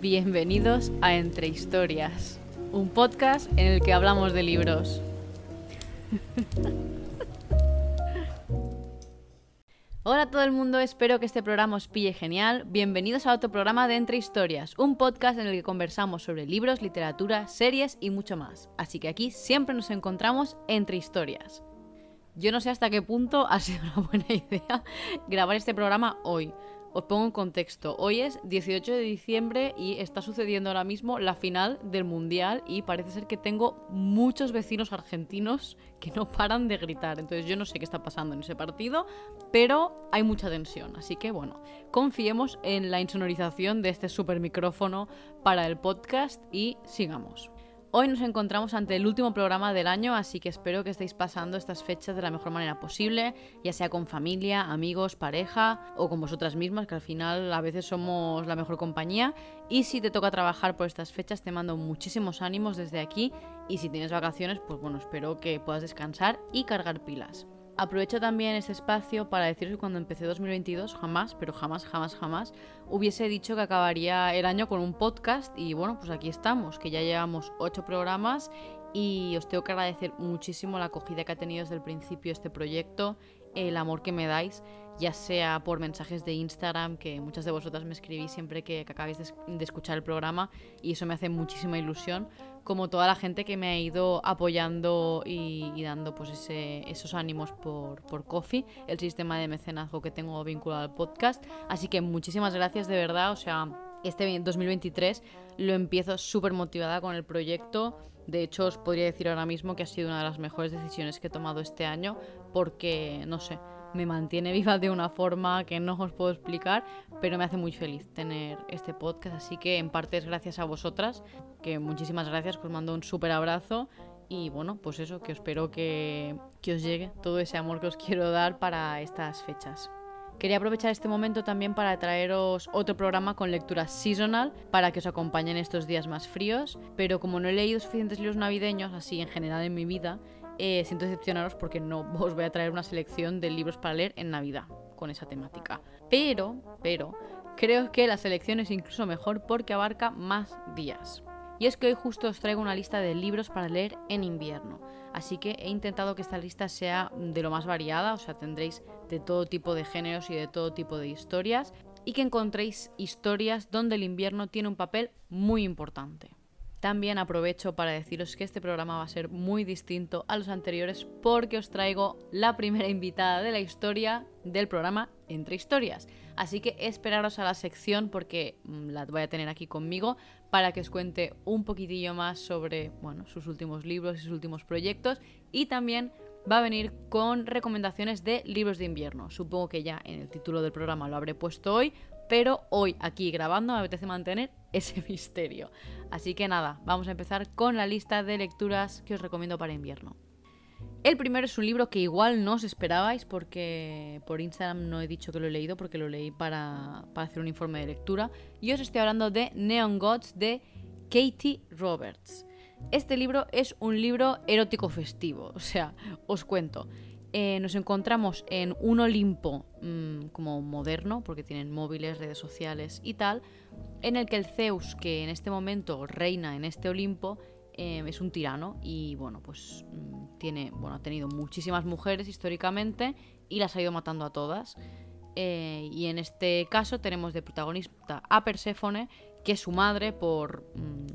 Bienvenidos a Entre Historias, un podcast en el que hablamos de libros. Hola a todo el mundo, espero que este programa os pille genial. Bienvenidos a otro programa de Entre Historias, un podcast en el que conversamos sobre libros, literatura, series y mucho más. Así que aquí siempre nos encontramos entre historias. Yo no sé hasta qué punto ha sido una buena idea grabar este programa hoy. Os pongo en contexto. Hoy es 18 de diciembre y está sucediendo ahora mismo la final del Mundial y parece ser que tengo muchos vecinos argentinos que no paran de gritar. Entonces yo no sé qué está pasando en ese partido, pero hay mucha tensión. Así que bueno, confiemos en la insonorización de este super micrófono para el podcast y sigamos. Hoy nos encontramos ante el último programa del año, así que espero que estéis pasando estas fechas de la mejor manera posible, ya sea con familia, amigos, pareja o con vosotras mismas, que al final a veces somos la mejor compañía. Y si te toca trabajar por estas fechas, te mando muchísimos ánimos desde aquí. Y si tienes vacaciones, pues bueno, espero que puedas descansar y cargar pilas. Aprovecho también este espacio para deciros que cuando empecé 2022, jamás, pero jamás, jamás, jamás, hubiese dicho que acabaría el año con un podcast y bueno, pues aquí estamos, que ya llevamos ocho programas y os tengo que agradecer muchísimo la acogida que ha tenido desde el principio este proyecto, el amor que me dais, ya sea por mensajes de Instagram, que muchas de vosotras me escribís siempre que, acabéis de, escuchar el programa y eso me hace muchísima ilusión, como toda la gente que me ha ido apoyando y, dando pues ese, esos ánimos por, por Coffee, el sistema de mecenazgo que tengo vinculado al podcast. Así que muchísimas gracias de verdad, o sea, este 2023 lo empiezo súper motivada con el proyecto. De hecho, os podría decir ahora mismo que ha sido una de las mejores decisiones que he tomado este año porque, no sé, me mantiene viva de una forma que no os puedo explicar, pero me hace muy feliz tener este podcast, así que en parte es gracias a vosotras, que muchísimas gracias, os mando un súper abrazo. Y bueno, pues eso, que espero que, que os llegue todo ese amor que os quiero dar para estas fechas. Quería aprovechar este momento también para traeros otro programa con lectura seasonal para que os acompañen estos días más fríos, pero como no he leído suficientes libros navideños, así en general en mi vida, eh, siento decepcionaros porque no os voy a traer una selección de libros para leer en Navidad con esa temática. Pero, pero, creo que la selección es incluso mejor porque abarca más días. Y es que hoy justo os traigo una lista de libros para leer en invierno. Así que he intentado que esta lista sea de lo más variada, o sea, tendréis de todo tipo de géneros y de todo tipo de historias, y que encontréis historias donde el invierno tiene un papel muy importante. También aprovecho para deciros que este programa va a ser muy distinto a los anteriores porque os traigo la primera invitada de la historia del programa Entre Historias. Así que esperaros a la sección porque mm, la voy a tener aquí conmigo para que os cuente un poquitillo más sobre bueno, sus últimos libros y sus últimos proyectos y también va a venir con recomendaciones de libros de invierno. Supongo que ya en el título del programa lo habré puesto hoy, pero hoy aquí grabando me apetece mantener ese misterio. Así que nada, vamos a empezar con la lista de lecturas que os recomiendo para invierno. El primero es un libro que igual no os esperabais porque por Instagram no he dicho que lo he leído porque lo leí para, para hacer un informe de lectura. Y os estoy hablando de Neon Gods de Katie Roberts. Este libro es un libro erótico festivo, o sea, os cuento. Eh, nos encontramos en un Olimpo mm, como moderno, porque tienen móviles, redes sociales y tal, en el que el Zeus, que en este momento reina en este Olimpo, eh, es un tirano y bueno, pues mm, tiene, bueno, ha tenido muchísimas mujeres históricamente y las ha ido matando a todas. Eh, y en este caso tenemos de protagonista a Perséfone, que su madre, por mm,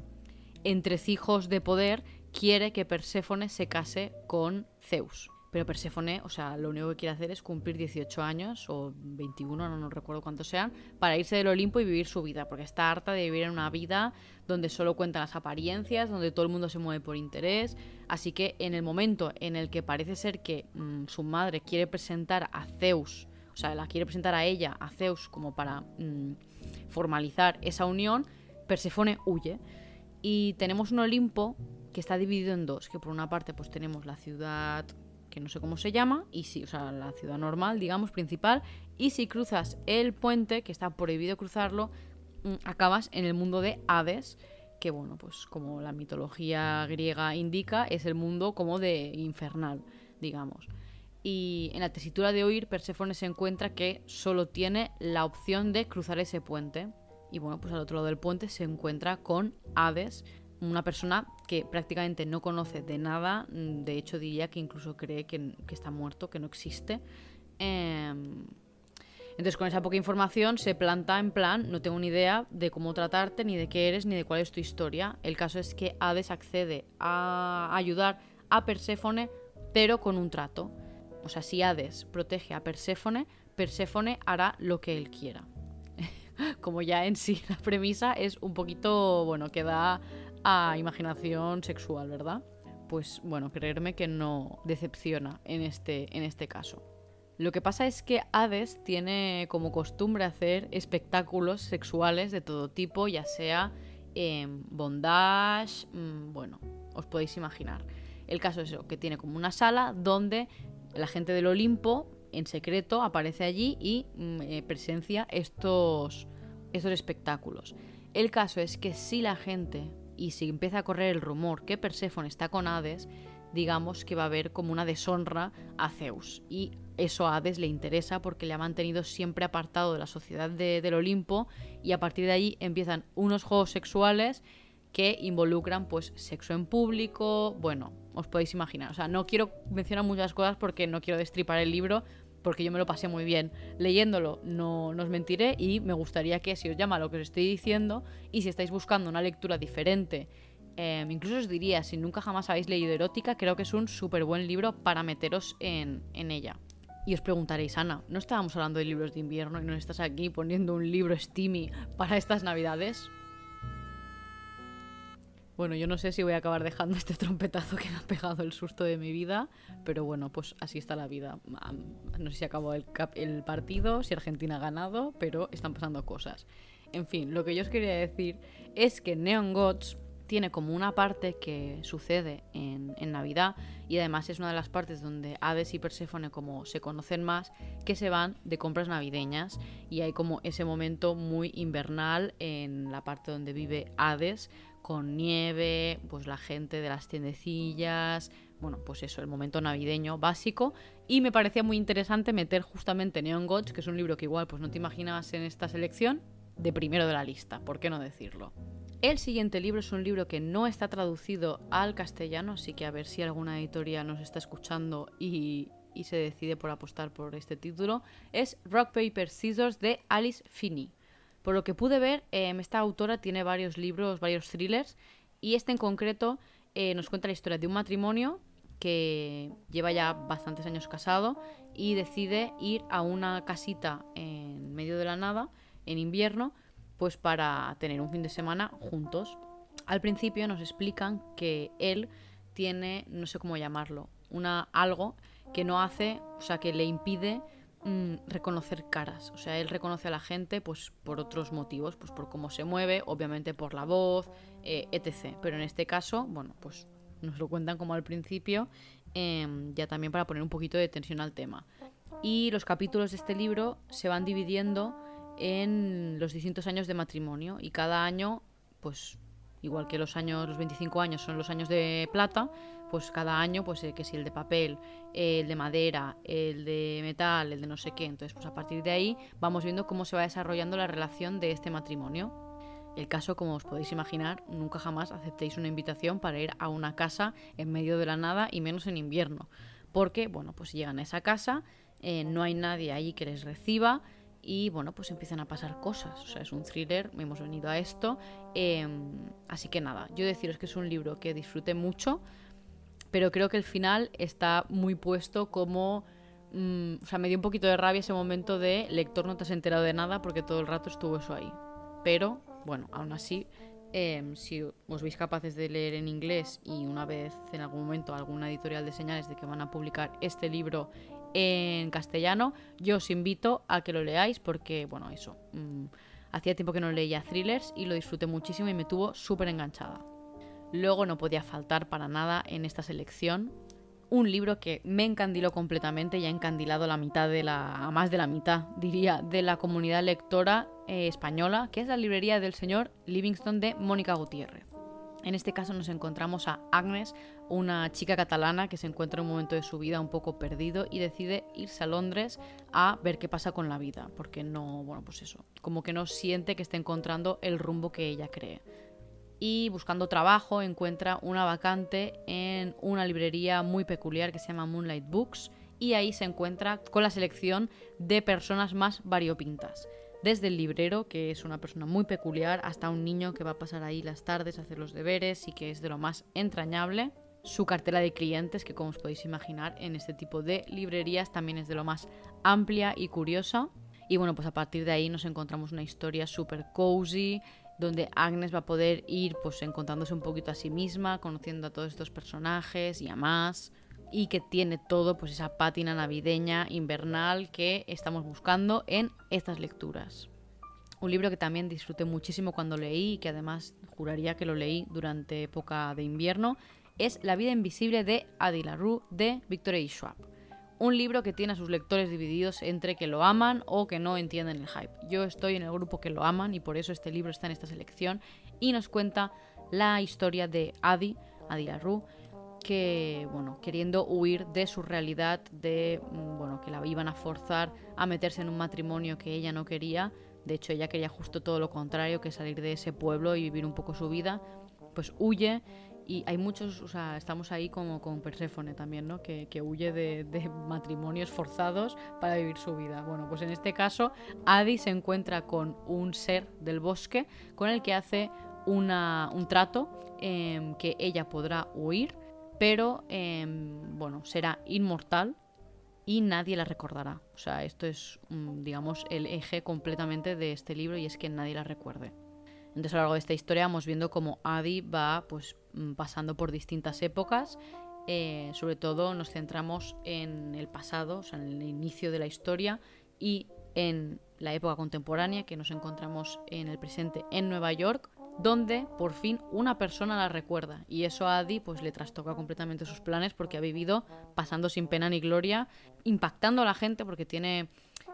entrecijos de poder, quiere que Perséfone se case con Zeus. Pero Perséfone, o sea, lo único que quiere hacer es cumplir 18 años o 21, no, no recuerdo cuántos sean, para irse del Olimpo y vivir su vida, porque está harta de vivir en una vida donde solo cuentan las apariencias, donde todo el mundo se mueve por interés. Así que en el momento en el que parece ser que mm, su madre quiere presentar a Zeus, o sea, la quiere presentar a ella, a Zeus, como para mm, formalizar esa unión, Perséfone huye. Y tenemos un Olimpo que está dividido en dos, que por una parte pues tenemos la ciudad que no sé cómo se llama, y si, o sea, la ciudad normal, digamos, principal, y si cruzas el puente, que está prohibido cruzarlo, mm, acabas en el mundo de Hades, que bueno, pues como la mitología griega indica, es el mundo como de infernal, digamos. Y en la tesitura de oír, Perséfone se encuentra que solo tiene la opción de cruzar ese puente. Y bueno, pues al otro lado del puente se encuentra con Hades, una persona que prácticamente no conoce de nada, de hecho diría que incluso cree que, está muerto, que no existe. Em, entonces con esa poca información se planta en plan, no tengo ni idea de cómo tratarte, ni de qué eres, ni de cuál es tu historia. El caso es que Hades accede a ayudar a Perséfone, pero con un trato. O sea, si Hades protege a Perséfone, Perséfone hará lo que él quiera. Como ya en sí la premisa es un poquito, bueno, que da a imaginación sexual, ¿verdad? Pues bueno, creerme que no decepciona en este, en este caso. Lo que pasa es que Hades tiene como costumbre hacer espectáculos sexuales de todo tipo, ya sea en bondage, mm, bueno, os podéis imaginar. El caso es eso, que tiene como una sala donde la gente del Olimpo, en secreto, aparece allí y mm, eh, presencia estos, estos espectáculos. El caso es que si la gente, y si empieza a correr el rumor que Perséfone está con Hades, digamos que va a haber como una deshonra a Zeus. Y eso a Hades le interesa porque le ha mantenido siempre apartado de la sociedad del Olimpo y a partir de ahí empiezan unos juegos sexuales que involucran pues sexo en público, bueno, os podéis imaginar. O sea, no quiero mencionar muchas cosas porque no quiero destripar el libro, porque yo me lo pasé muy bien leyéndolo, no, os mentiré y me gustaría que si os llama lo que os estoy diciendo y si estáis buscando una lectura diferente, em, incluso os diría, si nunca jamás habéis leído erótica, creo que es un súper buen libro para meteros en, en ella. Y os preguntaréis, Ana, ¿no estábamos hablando de libros de invierno y no estás aquí poniendo un libro steamy para estas navidades? Bueno, yo no sé si voy a acabar dejando este trompetazo que me ha pegado el susto de mi vida, pero bueno, pues así está la vida. No sé si acabó el, partido, si Argentina ha ganado, pero están pasando cosas. En fin, lo que yo os quería decir es que Neon Gods tiene como una parte que sucede en, en, Navidad y además es una de las partes donde Hades y Perséfone como se conocen más que se van de compras navideñas y hay como ese momento muy invernal en la parte donde vive Hades con nieve, pues la gente de las tiendecillas, bueno, pues eso, el momento navideño básico. Y me parecía muy interesante meter justamente Neon Gods, que es un libro que igual pues no te imaginabas en esta selección, de primero de la lista, ¿por qué no decirlo? El siguiente libro es un libro que no está traducido al castellano, así que a ver si alguna editorial nos está escuchando y, y se decide por apostar por este título. Es Rock Paper Scissors de Alice Finney. Por lo que pude ver, em, esta autora tiene varios libros, varios thrillers, y este en concreto eh, nos cuenta la historia de un matrimonio que lleva ya bastantes años casado y decide ir a una casita en medio de la nada, en invierno, pues para tener un fin de semana juntos. Al principio nos explican que él tiene, no sé cómo llamarlo, una algo que no hace, o sea, que le impide Mm, reconocer caras. O sea, él reconoce a la gente pues por otros motivos, pues por cómo se mueve, obviamente por la voz, eh, etc. Pero en este caso, bueno, pues nos lo cuentan como al principio, em, ya también para poner un poquito de tensión al tema. Y los capítulos de este libro se van dividiendo en los distintos años de matrimonio y cada año, pues igual que los años, los 25 años son los años de plata, pues cada año, pues eh, que si el de papel, el de madera, el de metal, el de no sé qué. Entonces, pues a partir de ahí vamos viendo cómo se va desarrollando la relación de este matrimonio. El caso, como os podéis imaginar, nunca jamás aceptéis una invitación para ir a una casa en medio de la nada y menos en invierno. Porque, bueno, pues llegan a esa casa, eh, no hay nadie ahí que les reciba y, bueno, pues empiezan a pasar cosas. O sea, es un thriller, hemos venido a esto. Em, así que nada, yo deciros que es un libro que disfruté mucho pero creo que el final está muy puesto como... Mm, o sea, me dio un poquito de rabia ese momento de lector no te has enterado de nada porque todo el rato estuvo eso ahí. Pero, bueno, aún así, em, si os veis capaces de leer en inglés y una vez en algún momento alguna editorial de señales de que van a publicar este libro en castellano, yo os invito a que lo leáis porque, bueno, eso, mm, hacía tiempo que no leía thrillers y lo disfruté muchísimo y me tuvo súper enganchada. Luego no podía faltar para nada en esta selección un libro que me encandiló completamente y ha encandilado la mitad de la, más de la mitad, diría, de la comunidad lectora eh, española, que es la librería del señor Livingston de Mónica Gutiérrez. En este caso nos encontramos a Agnes, una chica catalana que se encuentra en un momento de su vida un poco perdido y decide irse a Londres a ver qué pasa con la vida, porque no, bueno, pues eso, como que no siente que esté encontrando el rumbo que ella cree y buscando trabajo encuentra una vacante en una librería muy peculiar que se llama Moonlight Books y ahí se encuentra con la selección de personas más variopintas. Desde el librero, que es una persona muy peculiar, hasta un niño que va a pasar ahí las tardes a hacer los deberes y que es de lo más entrañable. Su cartera de clientes, que como os podéis imaginar en este tipo de librerías también es de lo más amplia y curiosa. Y bueno, pues a partir de ahí nos encontramos una historia súper cozy, donde Agnes va a poder ir pues encontrándose un poquito a sí misma, conociendo a todos estos personajes y a más y que tiene todo pues esa pátina navideña invernal que estamos buscando en estas lecturas. Un libro que también disfruté muchísimo cuando leí y que además juraría que lo leí durante época de invierno es La vida invisible de Adi LaRue de Victoria E. Schwab un libro que tiene a sus lectores divididos entre que lo aman o que no entienden el hype. Yo estoy en el grupo que lo aman y por eso este libro está en esta selección y nos cuenta la historia de Adi, Adi Larue, que, bueno, queriendo huir de su realidad, de, mm, bueno, que la iban a forzar a meterse en un matrimonio que ella no quería. De hecho, ella quería justo todo lo contrario, que salir de ese pueblo y vivir un poco su vida. Pues huye y hay muchos, o sea, estamos ahí como con Perséfone también, ¿no? Que, huye de, matrimonios forzados para vivir su vida. Bueno, pues en este caso, Adi se encuentra con un ser del bosque con el que hace una, un trato em, que ella podrá huir, pero, em, bueno, será inmortal y nadie la recordará. O sea, esto es, mm, digamos, el eje completamente de este libro y es que nadie la recuerde. Entonces a lo largo de esta historia vamos viendo cómo Adi va pues, mm, pasando por distintas épocas. Eh, sobre todo nos centramos en el pasado, o sea, en el inicio de la historia y en la época contemporánea que nos encontramos en el presente en Nueva York, donde por fin una persona la recuerda y eso a Adi pues le trastoca completamente sus planes porque ha vivido pasando sin pena ni gloria, impactando a la gente porque tiene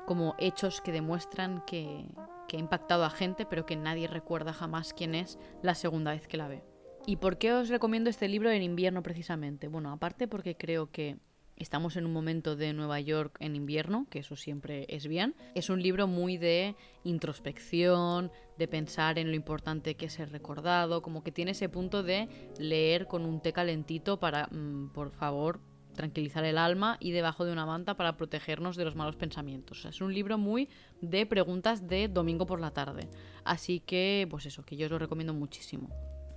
como hechos que demuestran que, que ha impactado a gente, pero que nadie recuerda jamás quién es la segunda vez que la ve. ¿Y por qué os recomiendo este libro en invierno precisamente? Bueno, aparte porque creo que estamos en un momento de Nueva York en invierno, que eso siempre es bien. Es un libro muy de introspección, de pensar en lo importante que es ser recordado, como que tiene ese punto de leer con un té calentito para, mm, por favor, tranquilizar el alma y debajo de una manta para protegernos de los malos pensamientos. es un libro muy de preguntas de domingo por la tarde. Así que, pues eso, que yo os lo recomiendo muchísimo.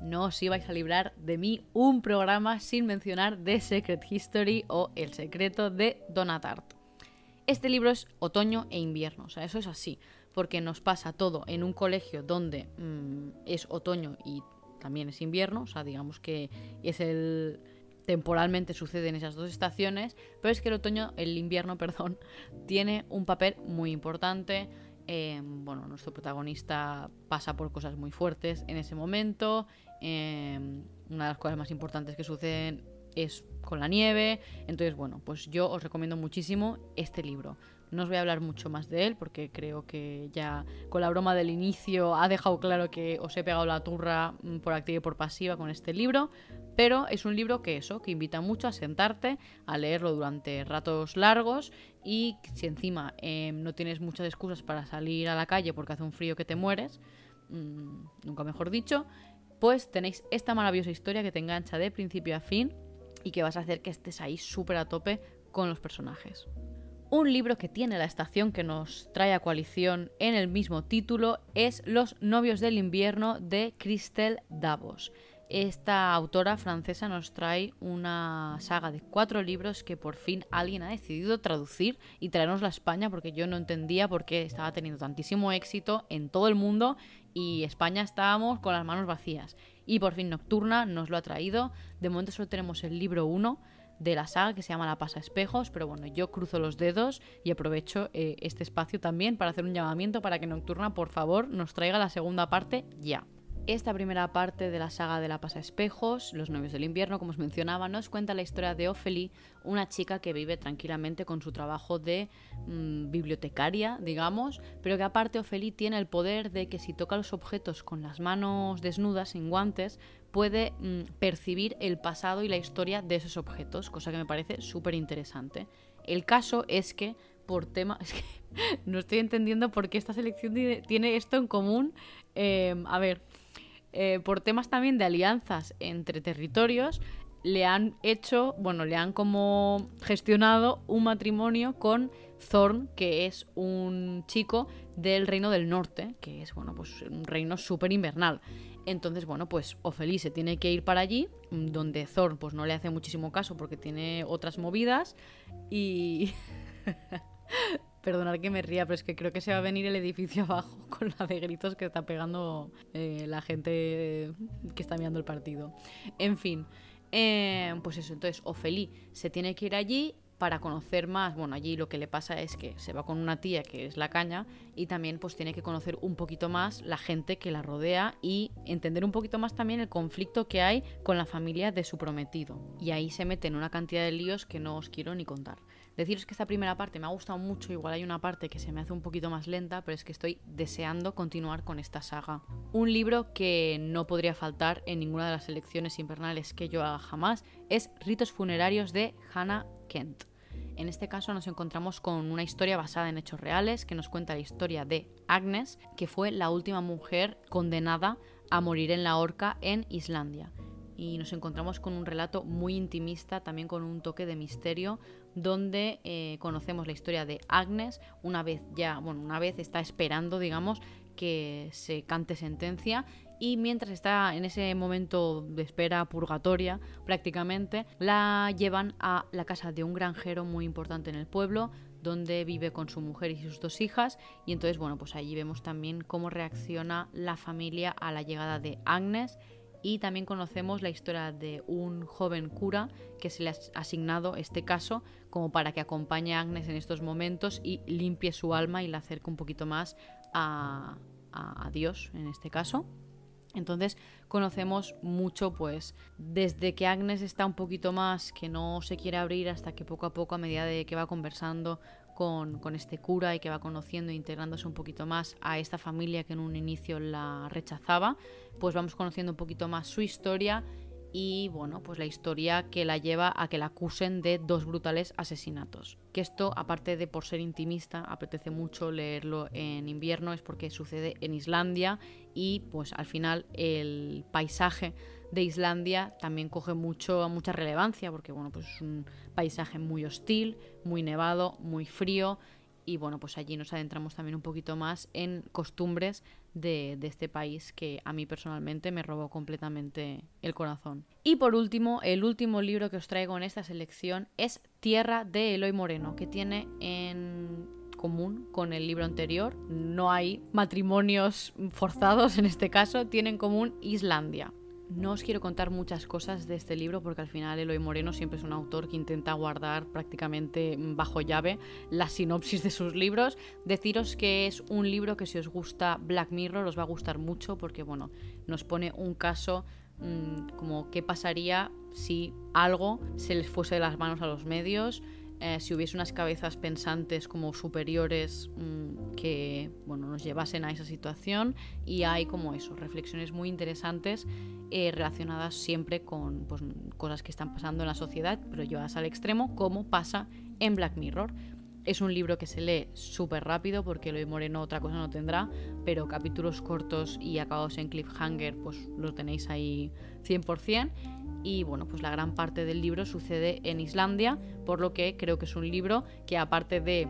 No os ibais a librar de mí un programa sin mencionar The Secret History o El secreto de Donatart. Este libro es otoño e invierno, o sea, eso es así, porque nos pasa todo en un colegio donde mm, es otoño y también es invierno, o sea, digamos que es el, temporalmente sucede en esas dos estaciones, pero es que el otoño, el invierno, perdón, tiene un papel muy importante. Em, bueno, nuestro protagonista pasa por cosas muy fuertes en ese momento. Em, una de las cosas más importantes que suceden es con la nieve. Entonces, bueno, pues yo os recomiendo muchísimo este libro. No os voy a hablar mucho más de él porque creo que ya con la broma del inicio ha dejado claro que os he pegado la turra mm, por activa y por pasiva con este libro. Pero es un libro que eso, que invita mucho a sentarte, a leerlo durante ratos largos y si encima em, no tienes muchas excusas para salir a la calle porque hace un frío que te mueres, mm, nunca mejor dicho, pues tenéis esta maravillosa historia que te engancha de principio a fin y que vas a hacer que estés ahí súper a tope con los personajes. Un libro que tiene la estación que nos trae a coalición en el mismo título es Los novios del invierno de Christelle Davos. Esta autora francesa nos trae una saga de cuatro libros que por fin alguien ha decidido traducir y traernos a España porque yo no entendía por qué estaba teniendo tantísimo éxito en todo el mundo y España estábamos con las manos vacías. Y por fin Nocturna nos lo ha traído. De momento solo tenemos el libro 1 de la saga que se llama La Pasa Espejos, pero bueno, yo cruzo los dedos y aprovecho eh, este espacio también para hacer un llamamiento para que Nocturna, por favor, nos traiga la segunda parte ya. Esta primera parte de la saga de la Espejos, Los novios del invierno, como os mencionaba, nos cuenta la historia de Ophelie, una chica que vive tranquilamente con su trabajo de mm, bibliotecaria, digamos, pero que aparte Ophelie tiene el poder de que si toca los objetos con las manos desnudas, sin guantes, puede mm, percibir el pasado y la historia de esos objetos, cosa que me parece súper interesante. El caso es que por tema... Es que no estoy entendiendo por qué esta selección tiene esto en común. Em, a ver, eh, por temas también de alianzas entre territorios, le han hecho, bueno, le han como gestionado un matrimonio con Thorn, que es un chico del Reino del Norte, que es, bueno, pues un reino súper invernal. Entonces, bueno, pues Ophelie se tiene que ir para allí, donde Thorn pues no le hace muchísimo caso porque tiene otras movidas y... Perdonad que me ría, pero es que creo que se va a venir el edificio abajo con la de gritos que está pegando eh, la gente que está mirando el partido. En fin, eh, pues eso, entonces Ofeli se tiene que ir allí para conocer más, bueno, allí lo que le pasa es que se va con una tía que es la caña y también pues tiene que conocer un poquito más la gente que la rodea y entender un poquito más también el conflicto que hay con la familia de su prometido. Y ahí se mete en una cantidad de líos que no os quiero ni contar. Deciros que esta primera parte me ha gustado mucho, igual hay una parte que se me hace un poquito más lenta, pero es que estoy deseando continuar con esta saga. Un libro que no podría faltar en ninguna de las elecciones invernales que yo haga jamás es Ritos funerarios de Hannah Kent. En este caso nos encontramos con una historia basada en hechos reales que nos cuenta la historia de Agnes, que fue la última mujer condenada a morir en la horca en Islandia y nos encontramos con un relato muy intimista, también con un toque de misterio, donde eh, conocemos la historia de Agnes, una vez ya, bueno, una vez está esperando, digamos, que se cante sentencia y mientras está en ese momento de espera purgatoria prácticamente, la llevan a la casa de un granjero muy importante en el pueblo, donde vive con su mujer y sus dos hijas y entonces bueno pues allí vemos también cómo reacciona la familia a la llegada de Agnes y también conocemos la historia de un joven cura que se le ha asignado este caso como para que acompañe a Agnes en estos momentos y limpie su alma y la acerque un poquito más a, Dios en este caso. Entonces conocemos mucho, pues, desde que Agnes está un poquito más, que no se quiere abrir, hasta que poco a poco, a medida de que va conversando con, con, este cura y que va conociendo e integrándose un poquito más a esta familia que en un inicio la rechazaba, pues vamos conociendo un poquito más su historia y bueno, pues la historia que la lleva a que la acusen de dos brutales asesinatos. Que esto, aparte de por ser intimista, apetece mucho leerlo en invierno, es porque sucede en Islandia y pues al final el paisaje de Islandia también coge mucho, mucha relevancia porque bueno, pues es un paisaje muy hostil, muy nevado, muy frío y bueno, pues allí nos adentramos también un poquito más en costumbres de, este país que a mí personalmente me robó completamente el corazón. Y por último, el último libro que os traigo en esta selección es Tierra de Eloy Moreno, que tiene en común con el libro anterior. No hay matrimonios forzados en este caso, tiene en común Islandia. No os quiero contar muchas cosas de este libro porque al final Eloy Moreno siempre es un autor que intenta guardar prácticamente bajo llave la sinopsis de sus libros. Deciros que es un libro que si os gusta Black Mirror os va a gustar mucho porque bueno, nos pone un caso mm, como qué pasaría si algo se les fuese de las manos a los medios. Eh, si hubiese unas cabezas pensantes como superiores mm, que bueno, nos llevasen a esa situación y hay como eso, reflexiones muy interesantes eh, relacionadas siempre con pues, cosas que están pasando en la sociedad, pero llevadas al extremo, como pasa en Black Mirror. Es un libro que se lee súper rápido porque Eloy Moreno otra cosa no tendrá, pero capítulos cortos y acabados en cliffhanger pues lo tenéis ahí 100% y bueno, pues la gran parte del libro sucede en Islandia, por lo que creo que es un libro que aparte de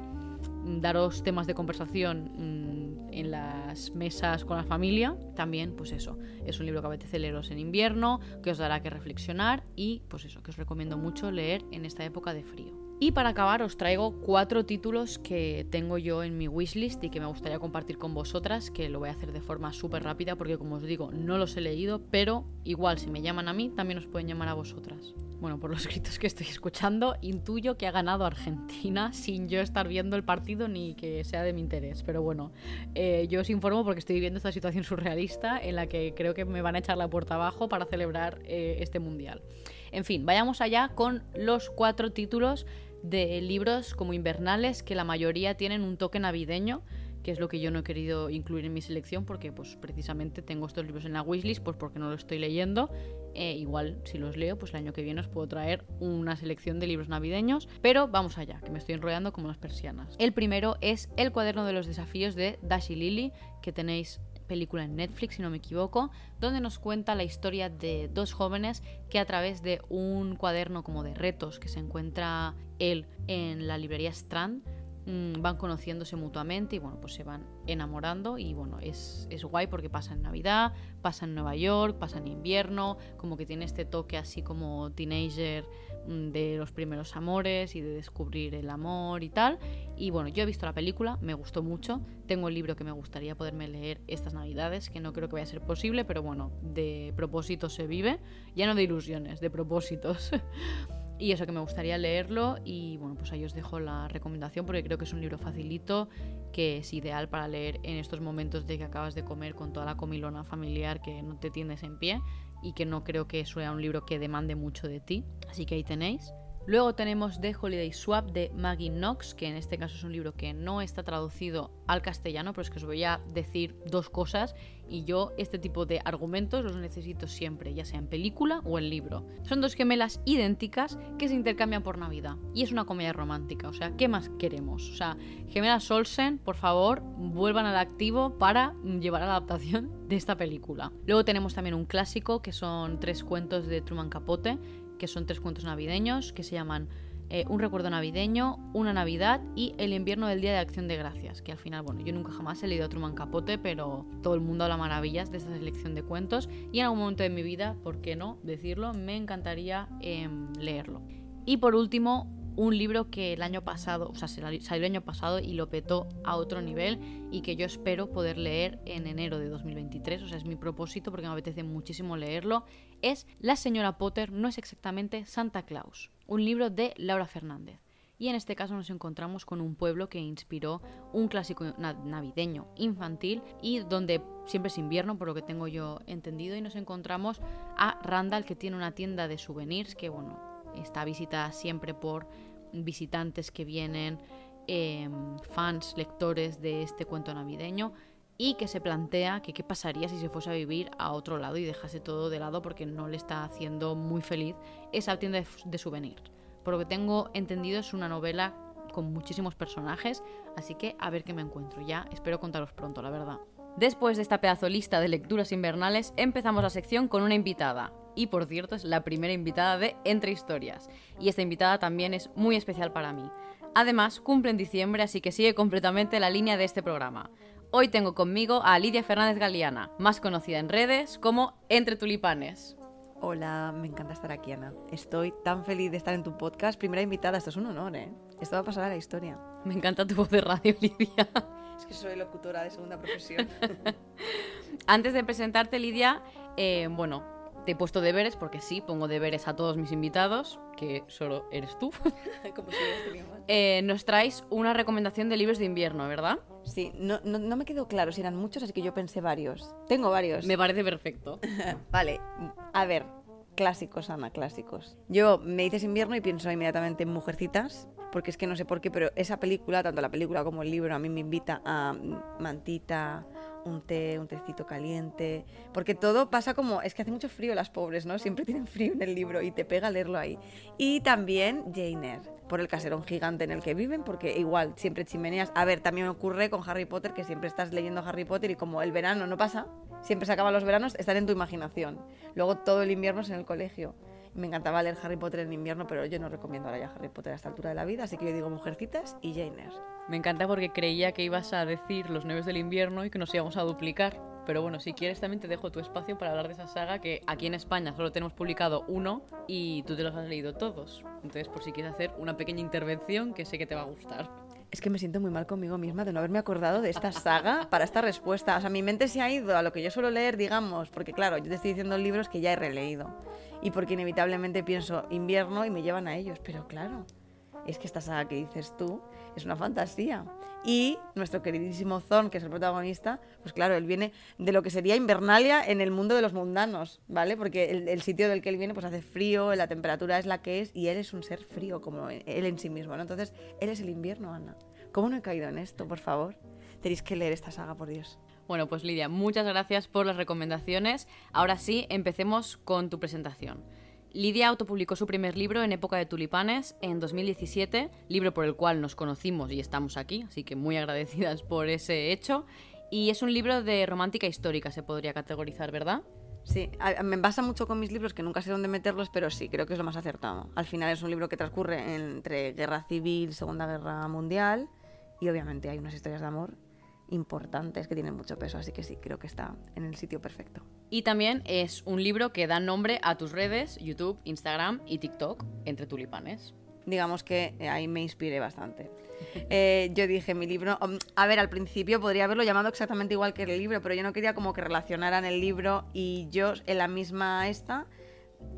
daros temas de conversación mm, en las mesas con la familia, también pues eso, es un libro que apetece leeros en invierno, que os dará que reflexionar y pues eso, que os recomiendo mucho leer en esta época de frío. Y para acabar os traigo cuatro títulos que tengo yo en mi wishlist y que me gustaría compartir con vosotras, que lo voy a hacer de forma súper rápida porque como os digo no los he leído, pero igual si me llaman a mí también os pueden llamar a vosotras. bueno, por los gritos que estoy escuchando, intuyo que ha ganado Argentina sin yo estar viendo el partido ni que sea de mi interés. Pero bueno, eh, yo os informo porque estoy viviendo esta situación surrealista en la que creo que me van a echar la puerta abajo para celebrar eh, este mundial. En fin, vayamos allá con los cuatro títulos de libros como invernales que la mayoría tienen un toque navideño que es lo que yo no he querido incluir en mi selección porque pues precisamente tengo estos libros en la wishlist pues porque no los estoy leyendo. Eh, igual si los leo pues el año que viene os puedo traer una selección de libros navideños pero vamos allá que me estoy enrollando como las persianas. El primero es el cuaderno de los desafíos de Dashi Lily que tenéis película en Netflix, si no me equivoco, donde nos cuenta la historia de dos jóvenes que a través de un cuaderno como de retos que se encuentra él en la librería Strand, van conociéndose mutuamente y bueno, pues se van enamorando y bueno, es, es, guay porque pasa en Navidad, pasa en Nueva York, pasa en invierno, como que tiene este toque así como teenager mm, de los primeros amores y de descubrir el amor y tal. Y bueno, yo he visto la película, me gustó mucho, tengo el libro que me gustaría poderme leer estas Navidades, que no creo que vaya a ser posible, pero bueno, de propósitos se vive, ya no de ilusiones, de propósitos. Y eso que me gustaría leerlo y bueno, pues ahí os dejo la recomendación porque creo que es un libro facilito, que es ideal para leer en estos momentos de que acabas de comer con toda la comilona familiar que no te tienes en pie y que no creo que sea un libro que demande mucho de ti. Así que ahí tenéis. Luego tenemos The Holiday Swap de Maggie Knox, que en este caso es un libro que no está traducido al castellano, pero es que os voy a decir dos cosas y yo este tipo de argumentos los necesito siempre, ya sea en película o en libro. Son dos gemelas idénticas que se intercambian por Navidad y es una comedia romántica, o sea, ¿qué más queremos? O sea, gemelas Olsen, por favor, vuelvan al activo para llevar a la adaptación de esta película. Luego tenemos también un clásico que son tres cuentos de Truman Capote que son tres cuentos navideños que se llaman eh, Un recuerdo navideño, Una Navidad y El invierno del Día de Acción de Gracias, que al final, bueno, yo nunca jamás he leído Truman Capote, pero todo el mundo habla maravillas de esta selección de cuentos y en algún momento de mi vida, ¿por qué no decirlo? Me encantaría em, leerlo. Y por último, un libro que el año pasado, o sea, salió el año pasado y lo petó a otro nivel y que yo espero poder leer en enero de 2023, o sea, es mi propósito porque me apetece muchísimo leerlo, es La señora Potter no es exactamente Santa Claus, un libro de Laura Fernández. Y en este caso nos encontramos con un pueblo que inspiró un clásico navideño infantil y donde siempre es invierno, por lo que tengo yo entendido, y nos encontramos a Randall que tiene una tienda de souvenirs que, bueno, está visitada siempre por visitantes que vienen, em, fans, lectores de este cuento navideño y que se plantea que qué pasaría si se fuese a vivir a otro lado y dejase todo de lado porque no le está haciendo muy feliz esa tienda de, de souvenirs. Por lo que tengo entendido es una novela con muchísimos personajes, así que a ver qué me encuentro. Ya espero contaros pronto, la verdad. Después de esta pedazo lista de lecturas invernales, empezamos la sección con una invitada y por cierto es la primera invitada de Entre Historias. Y esta invitada también es muy especial para mí. Además, cumple en diciembre, así que sigue completamente la línea de este programa. Hoy tengo conmigo a Lidia Fernández Galeana, más conocida en redes como Entre Tulipanes. Hola, me encanta estar aquí, Ana. Estoy tan feliz de estar en tu podcast. Primera invitada, esto es un honor, ¿eh? Esto va a pasar a la historia. Me encanta tu voz de radio, Lidia. Es que soy locutora de segunda profesión. Antes de presentarte, Lidia, eh, bueno, te he puesto deberes porque sí, pongo deberes a todos mis invitados, que solo eres tú. Como si eh, nos traes una recomendación de libros de invierno, ¿verdad? Sí, no, no, me quedó claro si eran muchos, así que yo pensé varios. Tengo varios. Me parece perfecto. vale, a ver, clásicos, Ana, clásicos. Yo me dices invierno y pienso inmediatamente en Mujercitas, porque es que no sé por qué, pero esa película, tanto la película como el libro, a mí me invita a Mantita, un té, un tecito caliente, porque todo pasa como, es que hace mucho frío las pobres, ¿no? Siempre tienen frío en el libro y te pega leerlo ahí. Y también Jane Eyre, por el caserón gigante en el que viven, porque igual, siempre chimeneas. A ver, también ocurre con Harry Potter, que siempre estás leyendo Harry Potter y como el verano no pasa, siempre se acaban los veranos, están en tu imaginación. Luego todo el invierno es en el colegio. Me encantaba leer Harry Potter en invierno, pero yo no recomiendo ahora ya Harry Potter a esta altura de la vida, así que yo digo Mujercitas y Jane. Me encanta porque creía que ibas a decir Los Nueves del Invierno y que nos íbamos a duplicar. Pero bueno, si quieres también te dejo tu espacio para hablar de esa saga que aquí en España solo tenemos publicado uno y tú te los has leído todos. Entonces, por si quieres hacer una pequeña intervención que sé que te va a gustar. Es que me siento muy mal conmigo misma de no haberme acordado de esta saga para esta respuesta. O sea, mi mente se ha ido a lo que yo suelo leer, digamos, porque claro, yo te estoy diciendo libros que ya he releído. Y porque inevitablemente pienso invierno y me llevan a ellos. Pero claro, es que esta saga que dices tú es una fantasía. Y nuestro queridísimo Zon, que es el protagonista, pues claro, él viene de lo que sería Invernalia en el mundo de los mundanos, ¿vale? Porque el, sitio del que él viene pues hace frío, la temperatura es la que es y él es un ser frío como él en sí mismo, ¿no? Entonces, él es el invierno, Ana. ¿Cómo no he caído en esto, por favor? Tenéis que leer esta saga, por Dios. Bueno, pues Lidia, muchas gracias por las recomendaciones. Ahora sí, empecemos con tu presentación. Lidia autopublicó su primer libro en época de tulipanes en 2017, libro por el cual nos conocimos y estamos aquí, así que muy agradecidas por ese hecho. Y es un libro de romántica histórica, se podría categorizar, ¿verdad? Sí, me basa mucho con mis libros, que nunca sé dónde meterlos, pero sí, creo que es lo más acertado. Al final es un libro que transcurre entre guerra civil, Segunda Guerra Mundial, y obviamente hay unas historias de amor importantes que tienen mucho peso, así que sí, creo que está en el sitio perfecto. Y también es un libro que da nombre a tus redes, YouTube, Instagram y TikTok, entre tulipanes. Digamos que eh, ahí me inspiré bastante. Eh, yo dije, mi libro, um, a ver, al principio podría haberlo llamado exactamente igual que el libro, pero yo no quería como que relacionaran el libro y yo en la misma esta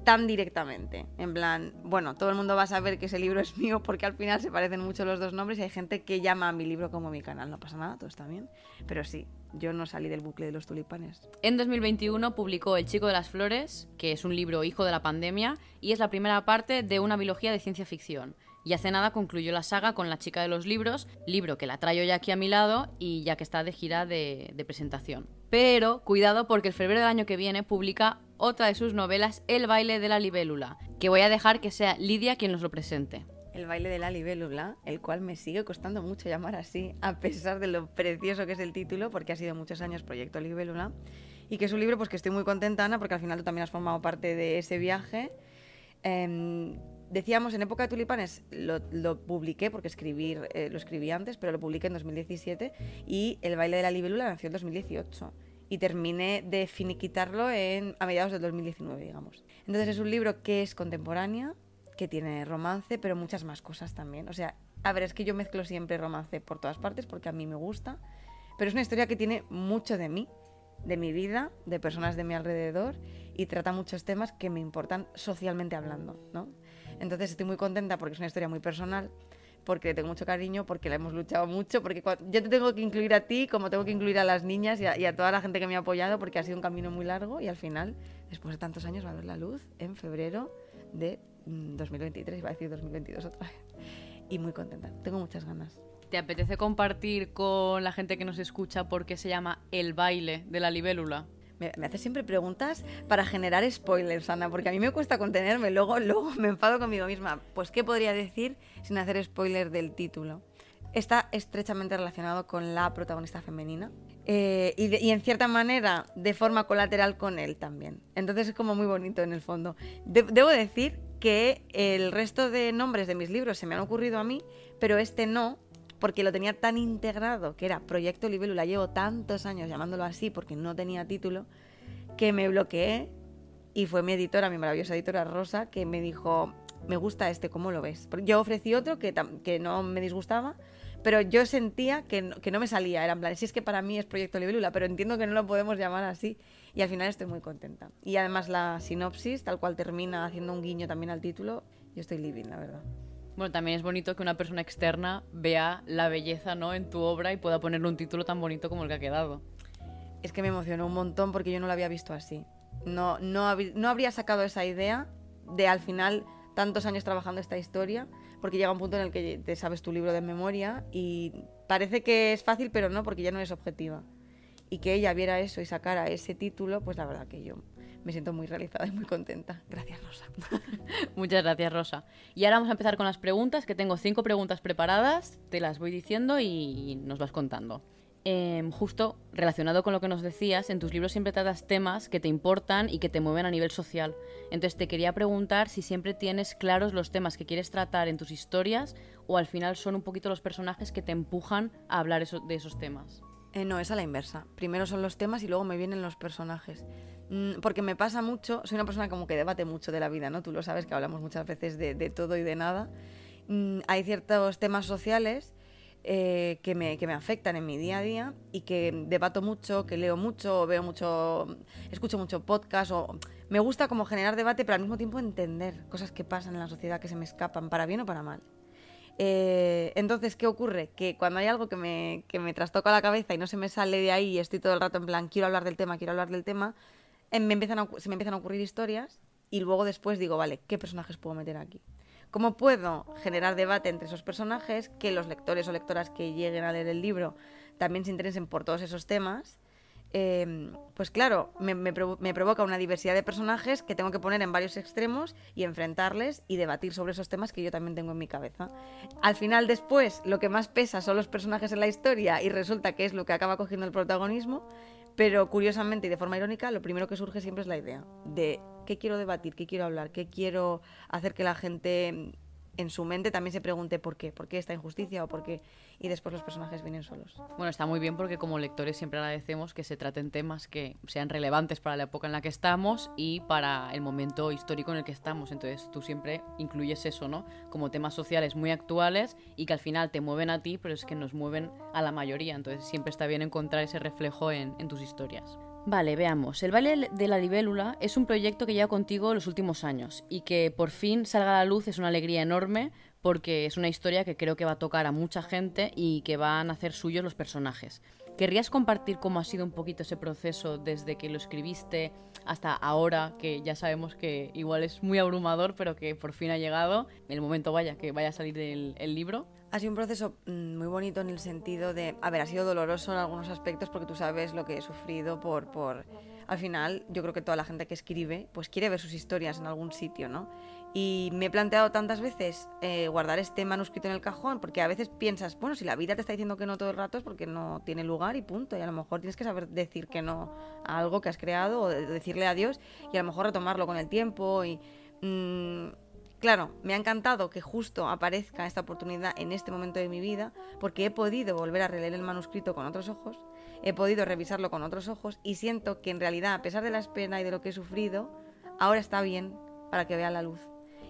tan directamente. En plan, bueno, todo el mundo va a saber que ese libro es mío porque al final se parecen mucho los dos nombres y hay gente que llama a mi libro como mi canal. No pasa nada, todo está bien. Pero sí, yo no salí del bucle de los tulipanes. En 2021 publicó El chico de las flores, que es un libro hijo de la pandemia y es la primera parte de una biología de ciencia ficción. Y hace nada concluyó la saga con La chica de los libros, libro que la traigo ya aquí a mi lado y ya que está de gira de, de presentación. Pero cuidado porque el febrero del año que viene publica otra de sus novelas, El baile de la libélula, que voy a dejar que sea Lidia quien nos lo presente. El baile de la libélula, el cual me sigue costando mucho llamar así, a pesar de lo precioso que es el título, porque ha sido muchos años Proyecto Libélula, y que es un libro pues que estoy muy contenta, Ana, porque al final tú también has formado parte de ese viaje. Em, decíamos, en época de tulipanes lo, publiqué, porque escribir, eh, lo escribí antes, pero lo publiqué en 2017, y El baile de la libélula nació en 2018 y terminé de finiquitarlo en, a mediados del 2019, digamos. Entonces es un libro que es contemporánea, que tiene romance, pero muchas más cosas también. O sea, a ver, es que yo mezclo siempre romance por todas partes porque a mí me gusta, pero es una historia que tiene mucho de mí, de mi vida, de personas de mi alrededor y trata muchos temas que me importan socialmente hablando, ¿no? Entonces estoy muy contenta porque es una historia muy personal porque tengo mucho cariño, porque la hemos luchado mucho, porque yo te tengo que incluir a ti como tengo que incluir a las niñas y a, toda la gente que me ha apoyado, porque ha sido un camino muy largo y al final, después de tantos años, va a ver la luz en febrero de 2023, mm, va a decir 2022 otra vez. Y muy contenta, tengo muchas ganas. ¿Te apetece compartir con la gente que nos escucha por qué se llama El baile de la libélula? Me, hace siempre preguntas para generar spoilers, Ana, porque a mí me cuesta contenerme, luego, luego me enfado conmigo misma. Pues, ¿qué podría decir sin hacer spoiler del título? Está estrechamente relacionado con la protagonista femenina eh, y, en cierta manera de forma colateral con él también. Entonces es como muy bonito en el fondo. debo decir que el resto de nombres de mis libros se me han ocurrido a mí, pero este no, porque lo tenía tan integrado, que era Proyecto Libélula, llevo tantos años llamándolo así porque no tenía título, que me bloqueé y fue mi editora, mi maravillosa editora Rosa, que me dijo, me gusta este, ¿cómo lo ves? yo ofrecí otro que, que no me disgustaba, pero yo sentía que no, que no me salía, era en plan, si es que para mí es Proyecto Libélula, pero entiendo que no lo podemos llamar así y al final estoy muy contenta. Y además la sinopsis, tal cual termina haciendo un guiño también al título, yo estoy living, la verdad. Bueno, también es bonito que una persona externa vea la belleza ¿no? en tu obra y pueda ponerle un título tan bonito como el que ha quedado. Es que me emocionó un montón porque yo no lo había visto así. No, no, no habría sacado esa idea de al final tantos años trabajando esta historia, porque llega un punto en el que te sabes tu libro de memoria y parece que es fácil, pero no, porque ya no es objetiva. Y que ella viera eso y sacara ese título, pues la verdad que yo me siento muy realizada y muy contenta. Gracias, Rosa. Muchas gracias, Rosa. Y ahora vamos a empezar con las preguntas, que tengo cinco preguntas preparadas, te las voy diciendo y nos vas contando. Em, justo relacionado con lo que nos decías, en tus libros siempre tratas temas que te importan y que te mueven a nivel social. Entonces te quería preguntar si siempre tienes claros los temas que quieres tratar en tus historias o al final son un poquito los personajes que te empujan a hablar de esos temas. Eh, no, es a la inversa. Primero son los temas y luego me vienen los personajes. Mm, porque me pasa mucho, soy una persona como que debate mucho de la vida, ¿no? Tú lo sabes que hablamos muchas veces de, todo y de nada. Mm, hay ciertos temas sociales eh, que, me, que me afectan en mi día a día y que debato mucho, que leo mucho, veo mucho, escucho mucho podcast o me gusta como generar debate, pero al mismo tiempo entender cosas que pasan en la sociedad que se me escapan, para bien o para mal. Eh, entonces, ¿qué ocurre? Que cuando hay algo que me, que me trastoca la cabeza y no se me sale de ahí y estoy todo el rato en plan, quiero hablar del tema, quiero hablar del tema, me empiezan se me empiezan a ocurrir historias y luego después digo, vale, ¿qué personajes puedo meter aquí? ¿Cómo puedo generar debate entre esos personajes, que los lectores o lectoras que lleguen a leer el libro también se interesen por todos esos temas? Em, pues claro, me, provoca una diversidad de personajes que tengo que poner en varios extremos y enfrentarles y debatir sobre esos temas que yo también tengo en mi cabeza. Al final, después, lo que más pesa son los personajes en la historia y resulta que es lo que acaba cogiendo el protagonismo, pero curiosamente y de forma irónica, lo primero que surge siempre es la idea de qué quiero debatir, qué quiero hablar, qué quiero hacer que la gente en su mente también se pregunte por qué, por qué esta injusticia o por qué, y después los personajes vienen solos. Bueno, está muy bien porque como lectores siempre agradecemos que se traten temas que sean relevantes para la época en la que estamos y para el momento histórico en el que estamos. Entonces tú siempre incluyes eso, ¿no? Como temas sociales muy actuales y que al final te mueven a ti, pero es que nos mueven a la mayoría. Entonces siempre está bien encontrar ese reflejo en, en tus historias. Vale, veamos. El baile de la libélula es un proyecto que lleva contigo los últimos años y que por fin salga a la luz es una alegría enorme porque es una historia que creo que va a tocar a mucha gente y que van a hacer suyos los personajes. ¿Querrías compartir cómo ha sido un poquito ese proceso desde que lo escribiste hasta ahora, que ya sabemos que igual es muy abrumador, pero que por fin ha llegado el momento, vaya, que vaya a salir el, libro? Ha sido un proceso mm, muy bonito en el sentido de, a ver, ha sido doloroso en algunos aspectos porque tú sabes lo que he sufrido por, por, al final yo creo que toda la gente que escribe pues quiere ver sus historias en algún sitio, ¿no? Y me he planteado tantas veces eh, guardar este manuscrito en el cajón, porque a veces piensas, bueno, si la vida te está diciendo que no todo el rato es porque no tiene lugar y punto. Y a lo mejor tienes que saber decir que no a algo que has creado o decirle adiós y a lo mejor retomarlo con el tiempo. Y mm, claro, me ha encantado que justo aparezca esta oportunidad en este momento de mi vida, porque he podido volver a releer el manuscrito con otros ojos, he podido revisarlo con otros ojos y siento que en realidad, a pesar de la espera y de lo que he sufrido, ahora está bien para que vea la luz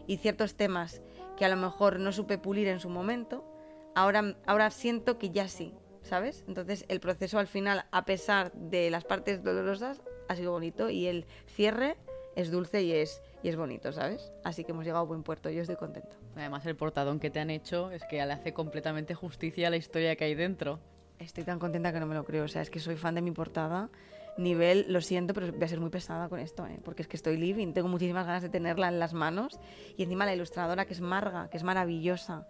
y ciertos temas que a lo mejor no supe pulir en su momento, ahora, ahora siento que ya sí, ¿sabes? Entonces el proceso al final, a pesar de las partes dolorosas, ha sido bonito y el cierre es dulce y es, y es bonito, ¿sabes? Así que hemos llegado a buen puerto, yo estoy contento. Además el portadón que te han hecho es que le hace completamente justicia a la historia que hay dentro. Estoy tan contenta que no me lo creo, o sea, es que soy fan de mi portada nivel, lo siento, pero voy a ser muy pesada con esto, ¿eh? porque es que estoy living, tengo muchísimas ganas de tenerla en las manos y encima la ilustradora que es Marga, que es maravillosa.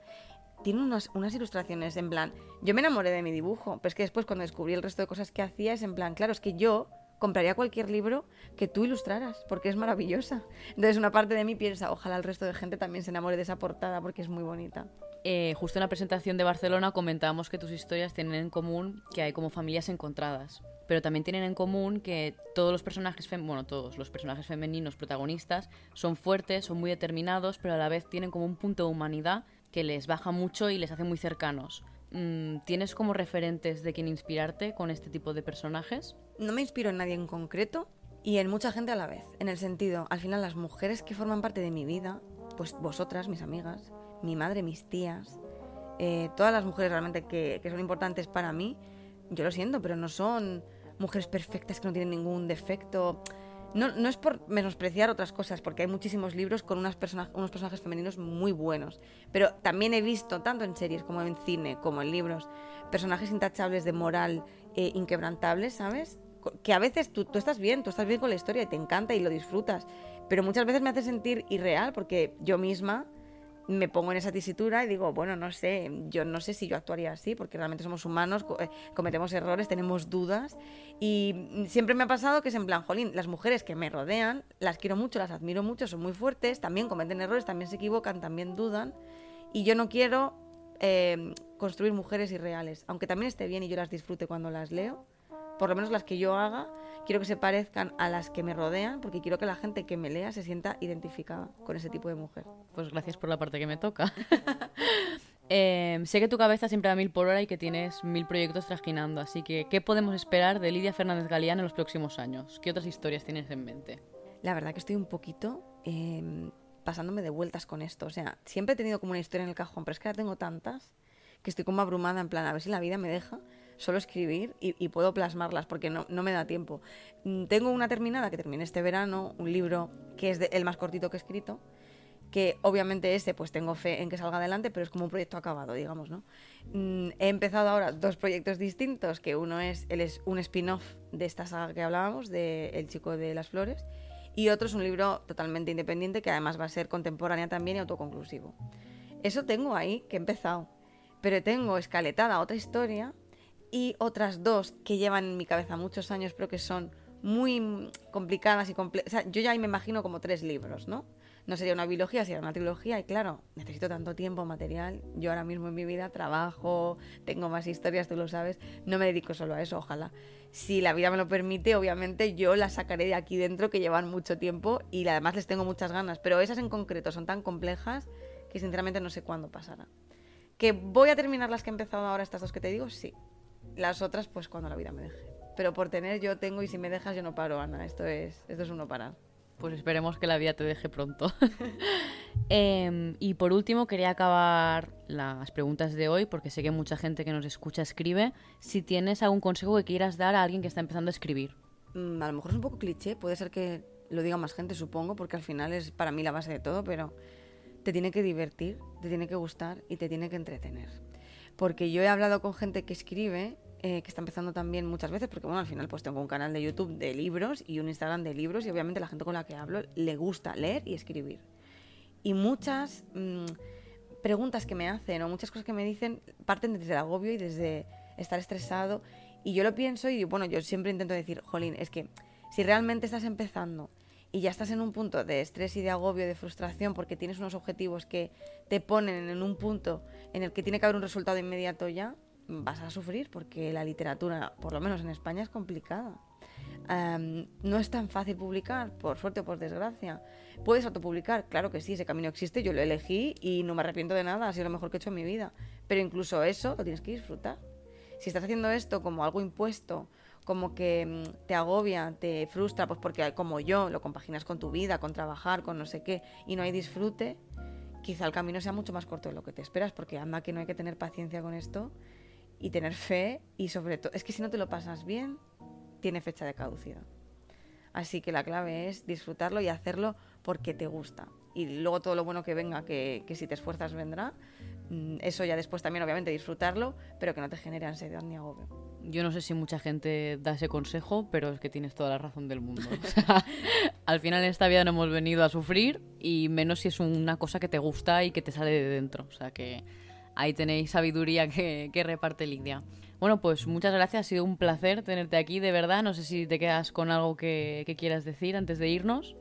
Tiene unas, unas ilustraciones en plan, yo me enamoré de mi dibujo, pero es que después cuando descubrí el resto de cosas que hacía es en plan, claro, es que yo compraría cualquier libro que tú ilustraras, porque es maravillosa. Entonces una parte de mí piensa, ojalá el resto de gente también se enamore de esa portada, porque es muy bonita. Eh, justo en la presentación de Barcelona comentábamos que tus historias tienen en común que hay como familias encontradas, pero también tienen en común que todos los personajes, bueno, todos los personajes femeninos protagonistas son fuertes, son muy determinados, pero a la vez tienen como un punto de humanidad que les baja mucho y les hace muy cercanos. Mm, ¿Tienes como referentes de quien inspirarte con este tipo de personajes? No me inspiro en nadie en concreto y en mucha gente a la vez, en el sentido, al final las mujeres que forman parte de mi vida, pues vosotras, mis amigas, mi madre, mis tías, eh, todas las mujeres realmente que, son importantes para mí, yo lo siento, pero no son mujeres perfectas que no tienen ningún defecto. No, no, es por menospreciar otras cosas, porque hay muchísimos libros con unas unos personajes femeninos muy buenos. Pero también he visto, tanto en series como en cine, como en libros, personajes intachables de moral eh, inquebrantables, ¿sabes? Que a veces tú, tú estás bien, tú estás bien con la historia y te encanta y lo disfrutas. Pero muchas veces me hace sentir irreal, porque yo misma me pongo en esa tesitura y digo, bueno, no sé, yo no sé si yo actuaría así, porque realmente somos humanos, eh, cometemos errores, tenemos dudas. Y siempre me ha pasado que es en plan, las mujeres que me rodean, las quiero mucho, las admiro mucho, son muy fuertes, también cometen errores, también se equivocan, también dudan. Y yo no quiero eh, construir mujeres irreales, aunque también esté bien y yo las disfrute cuando las leo, por lo menos las que yo haga, quiero que se parezcan a las que me rodean, porque quiero que la gente que me lea se sienta identificada con ese tipo de mujer. Pues gracias por la parte que me toca. Em, sé que tu cabeza siempre da mil por hora y que tienes mil proyectos trasquinando, así que ¿qué podemos esperar de Lidia Fernández Galeán en los próximos años? ¿Qué otras historias tienes en mente? La verdad que estoy un poquito em, pasándome de vueltas con esto. O sea, siempre he tenido como una historia en el cajón, pero es que ahora tengo tantas que estoy como abrumada en plan, a ver si la vida me deja solo escribir y, puedo plasmarlas porque no, no, me da tiempo. Mm, tengo una terminada que terminé este verano, un libro que es el más cortito que he escrito, que obviamente ese pues tengo fe en que salga adelante, pero es como un proyecto acabado, digamos, ¿no? Mm, he empezado ahora dos proyectos distintos, que uno es, él es un spin-off de esta saga que hablábamos, de El chico de las flores, y otro es un libro totalmente independiente que además va a ser contemporánea también y autoconclusivo. Eso tengo ahí, que he empezado, pero tengo escaletada otra historia y otras dos que llevan en mi cabeza muchos años, pero que son muy complicadas y complejas. Yo ya me imagino como tres libros, ¿no? no sería una biología, sería una trilogía y claro, necesito tanto tiempo, material. Yo ahora mismo en mi vida trabajo, tengo más historias, tú lo sabes, no me dedico solo a eso, ojalá. Si la vida me lo permite, obviamente yo las sacaré de aquí dentro que llevan mucho tiempo y además les tengo muchas ganas, pero esas en concreto son tan complejas que sinceramente no sé cuándo pasará. ¿Que voy a terminar las que he empezado ahora, estas dos que te digo? Sí. Las otras, pues cuando la vida me deje. Pero por tener yo tengo y si me dejas yo no paro, Ana. Esto es, esto es uno parar. Pues esperemos que la vida te deje pronto. Em, y por último, quería acabar las preguntas de hoy, porque sé que mucha gente que nos escucha escribe. Si tienes algún consejo que quieras dar a alguien que está empezando a escribir. Mm, a lo mejor es un poco cliché, puede ser que lo diga más gente, supongo, porque al final es para mí la base de todo, pero te tiene que divertir, te tiene que gustar y te tiene que entretener. Porque yo he hablado con gente que escribe eh, que está empezando también muchas veces, porque bueno, al final pues tengo un canal de YouTube de libros y un Instagram de libros y obviamente la gente con la que hablo le gusta leer y escribir. Y muchas mm, preguntas que me hacen o muchas cosas que me dicen parten desde el agobio y desde estar estresado. Y yo lo pienso y bueno, yo siempre intento decir, jolín, es que si realmente estás empezando y ya estás en un punto de estrés y de agobio, de frustración, porque tienes unos objetivos que te ponen en un punto en el que tiene que haber un resultado inmediato ya, vas a sufrir porque la literatura, por lo menos en España, es complicada. no es tan fácil publicar, por suerte o por desgracia. ¿Puedes autopublicar? Claro que sí, ese camino existe, yo lo elegí y no me arrepiento de nada, ha sido lo mejor que he hecho en mi vida. Pero incluso eso lo tienes que disfrutar. Si estás haciendo esto como algo impuesto, como que mm, te agobia, te frustra, pues porque como yo lo compaginas con tu vida, con trabajar, con no sé qué, y no hay disfrute, quizá el camino sea mucho más corto de lo que te esperas, porque anda que no hay que tener paciencia con esto y tener fe y sobre todo, es que si no te lo pasas bien, tiene fecha de caducidad. Así que la clave es disfrutarlo y hacerlo porque te gusta. Y luego todo lo bueno que venga, que, si te esfuerzas vendrá. Mm, eso ya después también obviamente disfrutarlo, pero que no te genere ansiedad ni agobio. Yo no sé si mucha gente da ese consejo, pero es que tienes toda la razón del mundo. al final en esta vida no hemos venido a sufrir y menos si es una cosa que te gusta y que te sale de dentro. O sea que ahí tenéis sabiduría que, reparte Lidia. Bueno, pues muchas gracias, ha sido un placer tenerte aquí, de verdad. No sé si te quedas con algo que, quieras decir antes de irnos.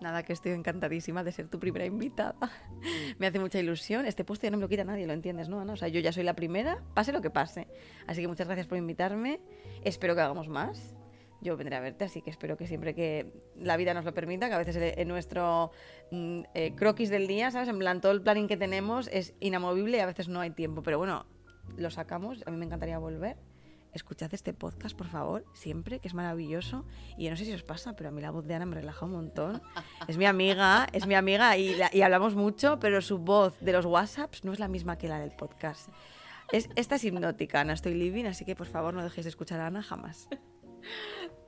Nada, que estoy encantadísima de ser tu primera invitada. me hace mucha ilusión. Este puesto ya no me lo quita nadie, lo entiendes, ¿no? O sea, yo ya soy la primera, pase lo que pase. Así que muchas gracias por invitarme. Espero que hagamos más yo vendré a verte, así que espero que siempre que la vida nos lo permita, que a veces en nuestro mm, eh, croquis del día, ¿sabes? En plan, todo el planning que tenemos es inamovible y a veces no hay tiempo, pero bueno, lo sacamos, a mí me encantaría volver. Escuchad este podcast, por favor, siempre, que es maravilloso. Y yo no sé si os pasa, pero a mí la voz de Ana me relaja un montón. Es mi amiga, es mi amiga y, hablamos mucho, pero su voz de los WhatsApps no es la misma que la del podcast. Es, esta es hipnótica, Ana, estoy living, así que por favor no dejéis de escuchar a Ana jamás.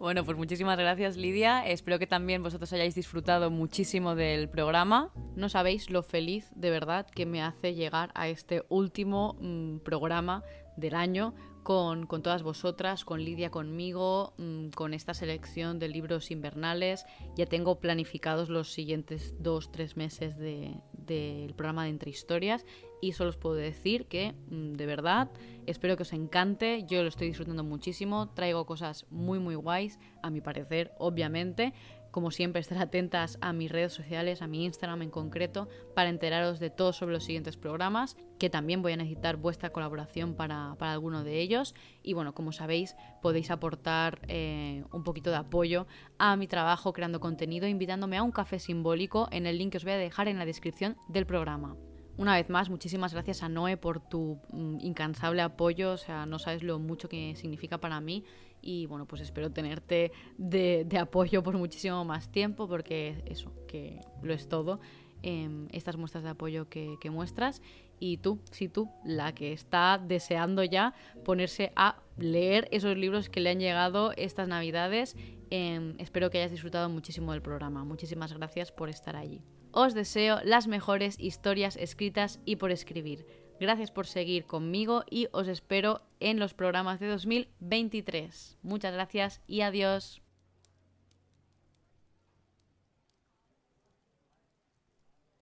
Bueno, pues muchísimas gracias Lidia. Espero que también vosotros hayáis disfrutado muchísimo del programa. No sabéis lo feliz de verdad que me hace llegar a este último mm, programa del año con, todas vosotras, con Lidia conmigo, mm, con esta selección de libros invernales. Ya tengo planificados los siguientes dos, tres meses del programa de Entre Historias y solo os puedo decir que mm, de verdad espero que os encante, yo lo estoy disfrutando muchísimo, traigo cosas muy muy guays, a mi parecer, obviamente. Como siempre, estar atentas a mis redes sociales, a mi Instagram en concreto, para enteraros de todo sobre los siguientes programas, que también voy a necesitar vuestra colaboración para, para alguno de ellos. Y bueno, como sabéis, podéis aportar eh, un poquito de apoyo a mi trabajo creando contenido, invitándome a un café simbólico en el link que os voy a dejar en la descripción del programa. Una vez más, muchísimas gracias a Noé por tu mm, incansable apoyo, o sea, no sabes lo mucho que significa para mí y bueno, pues espero tenerte de, apoyo por muchísimo más tiempo porque eso, que lo es todo, em, estas muestras de apoyo que, muestras y tú, sí tú, la que está deseando ya ponerse a leer esos libros que le han llegado estas navidades. Em, espero que hayas disfrutado muchísimo del programa. Muchísimas gracias por estar allí. Os deseo las mejores historias escritas y por escribir. Gracias por seguir conmigo y os espero en los programas de 2023. Muchas gracias y adiós.